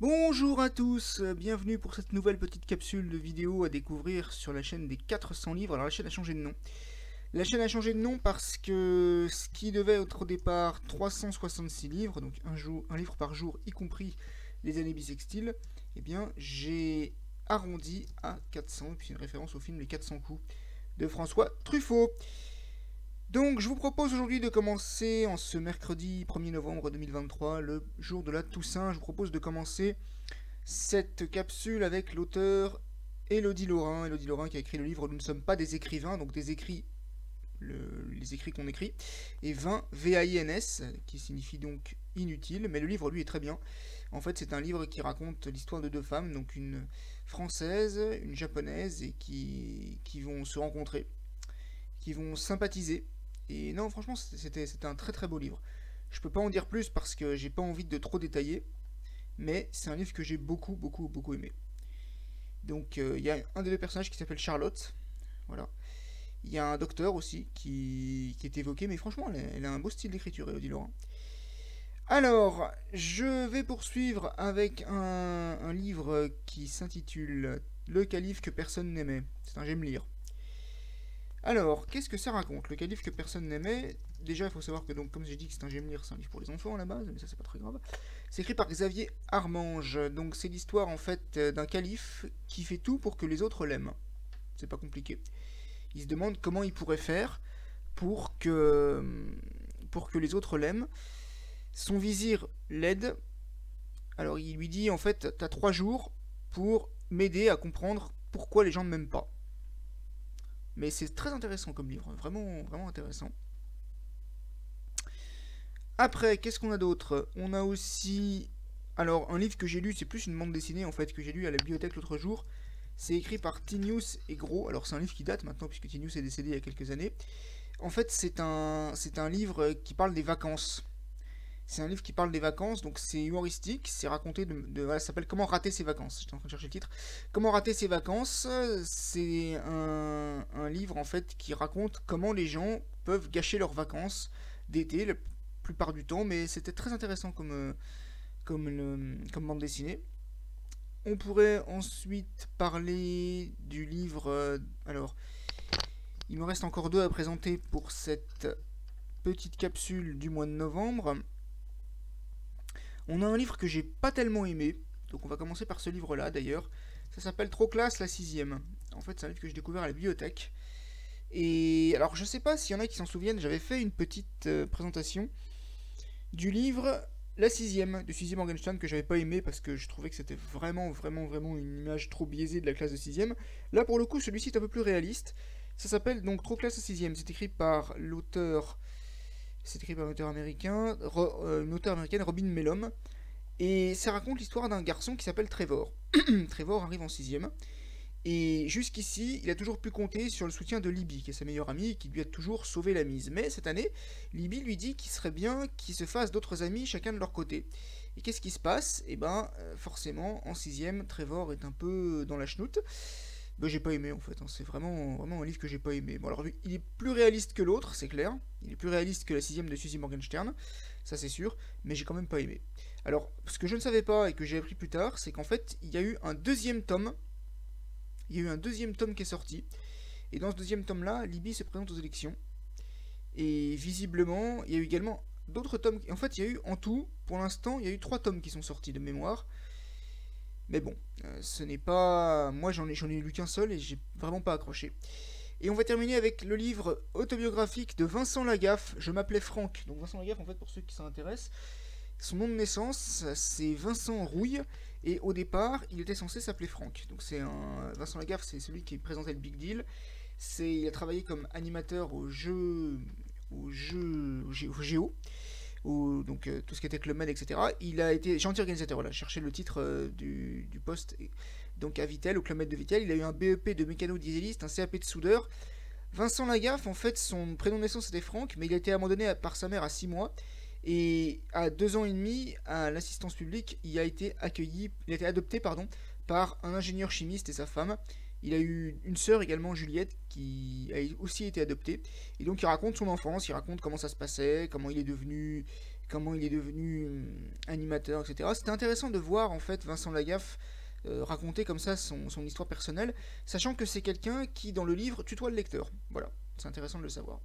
Bonjour à tous, euh, bienvenue pour cette nouvelle petite capsule de vidéo à découvrir sur la chaîne des 400 livres. Alors la chaîne a changé de nom. La chaîne a changé de nom parce que ce qui devait être au départ 366 livres, donc un, livre par jour, y compris les années bissextiles, eh bien j'ai arrondi à 400, puis une référence au film Les 400 coups de François Truffaut. Donc je vous propose aujourd'hui de commencer en ce mercredi 1er novembre 2023, le jour de la Toussaint, je vous propose de commencer cette capsule avec l'auteur Elodie Laurin. Elodie Laurin qui a écrit le livre Nous ne sommes pas des écrivains, donc des écrits, les écrits qu'on écrit, et 20 V-A-I-N-S, qui signifie donc inutile, mais le livre lui est très bien. En fait c'est un livre qui raconte l'histoire de deux femmes, donc une française, une japonaise, et qui vont se rencontrer, qui vont sympathiser et non, franchement, c'était un très très beau livre. Je peux pas en dire plus parce que j'ai pas envie de trop détailler, mais c'est un livre que j'ai beaucoup beaucoup beaucoup aimé. Donc euh, il y a un des deux personnages qui s'appelle Charlotte, voilà. Il y a un docteur aussi qui, est évoqué, mais franchement, elle, a un beau style d'écriture, Elodie Laurent. Alors, je vais poursuivre avec un, un livre qui s'intitule Le calife que personne n'aimait. C'est un j'aime lire. Alors, qu'est-ce que ça raconte? Le calife que personne n'aimait, déjà il faut savoir que, donc, comme j'ai dit c'est un lire, c'est un livre pour les enfants à la base, mais ça c'est pas très grave. C'est écrit par Xavier Armange, donc c'est l'histoire en fait d'un calife qui fait tout pour que les autres l'aiment. C'est pas compliqué. Il se demande comment il pourrait faire pour que, pour que les autres l'aiment. Son vizir l'aide. Alors il lui dit en fait, t'as trois jours pour m'aider à comprendre pourquoi les gens ne m'aiment pas. Mais c'est très intéressant comme livre, vraiment, vraiment intéressant. Après, qu'est-ce qu'on a d'autre? On a aussi... Alors, un livre que j'ai lu, c'est plus une bande dessinée en fait, que j'ai lu à la bibliothèque l'autre jour. C'est écrit par Tinius et Gros. Alors, c'est un livre qui date maintenant, puisque Tinius est décédé il y a quelques années. En fait, c'est un, c'est un livre qui parle des vacances. C'est un livre qui parle des vacances, donc c'est humoristique, c'est raconté de, ça s'appelle Comment rater ses vacances. J'étais en train de chercher le titre. Comment rater ses vacances, c'est un, livre en fait qui raconte comment les gens peuvent gâcher leurs vacances d'été la plupart du temps, mais c'était très intéressant comme comme, comme bande dessinée. On pourrait ensuite parler du livre. Euh, alors, il me reste encore deux à présenter pour cette petite capsule du mois de novembre. On a un livre que j'ai pas tellement aimé, donc on va commencer par ce livre-là d'ailleurs. Ça s'appelle Trop classe la sixième. En fait, c'est un livre que j'ai découvert à la bibliothèque. Et alors, je sais pas s'il y en a qui s'en souviennent, j'avais fait une petite euh, présentation du livre La sixième, du sixième Morgenstern que j'avais pas aimé parce que je trouvais que c'était vraiment, vraiment, vraiment une image trop biaisée de la classe de sixième. Là, pour le coup, celui-ci est un peu plus réaliste. Ça s'appelle donc Trop classe la sixième. C'est écrit par l'auteur c'est écrit par un auteur américain, euh, une auteure américaine, Robin Mellom. Et ça raconte l'histoire d'un garçon qui s'appelle Trevor. Trevor arrive en sixième. Et jusqu'ici, il a toujours pu compter sur le soutien de Libby, qui est sa meilleure amie, qui lui a toujours sauvé la mise. Mais cette année, Libby lui dit qu'il serait bien qu'ils se fassent d'autres amis, chacun de leur côté. Et qu'est-ce qui se passe? Eh ben, euh, forcément, en sixième, Trevor est un peu dans la chenoute. Ben, j'ai pas aimé en fait, hein. c'est vraiment, vraiment un livre que j'ai pas aimé. Bon alors il est plus réaliste que l'autre, c'est clair, il est plus réaliste que la sixième de Suzy Morgenstern, ça c'est sûr, mais j'ai quand même pas aimé. Alors, ce que je ne savais pas et que j'ai appris plus tard, c'est qu'en fait, il y a eu un deuxième tome, il y a eu un deuxième tome qui est sorti, et dans ce deuxième tome-là, Libby se présente aux élections, et visiblement, il y a eu également d'autres tomes, en fait, il y a eu en tout, pour l'instant, il y a eu trois tomes qui sont sortis de mémoire, mais bon, euh, ce n'est pas. Moi, j'en ai, lu qu'un seul et j'ai vraiment pas accroché. Et on va terminer avec le livre autobiographique de Vincent Lagaffe. Je m'appelais Franck. Donc, Vincent Lagaffe, en fait, pour ceux qui s'intéressent, son nom de naissance, c'est Vincent Rouille. Et au départ, il était censé s'appeler Franck. Donc, c'est un. Vincent Lagaffe, c'est celui qui présentait le Big Deal. Il a travaillé comme animateur au jeu. au jeu. au géo ou donc euh, tout ce qui était Club Med, etc. Il a été gentil organisateur, voilà, chercher le titre euh, du, poste. donc à Vitel, au Club Med de Vitel, il a eu un BEP de mécano-dieseliste, un CAP de soudeur. Vincent Lagaffe, en fait, son prénom de naissance était Franck, mais il a été abandonné par sa mère à 6 mois. Et à 2 ans et demi, à l'assistance publique, il a été accueilli, il a été adopté, pardon, par un ingénieur chimiste et sa femme. Il a eu une sœur également, Juliette, qui a aussi été adoptée. Et donc il raconte son enfance, il raconte comment ça se passait, comment il est devenu, comment il est devenu hum, animateur, etc. C'était intéressant de voir en fait Vincent Lagaffe euh, raconter comme ça son, son, histoire personnelle, sachant que c'est quelqu'un qui dans le livre tutoie le lecteur. Voilà, c'est intéressant de le savoir.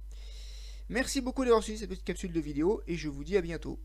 Merci beaucoup d'avoir suivi cette petite capsule de vidéo et je vous dis à bientôt.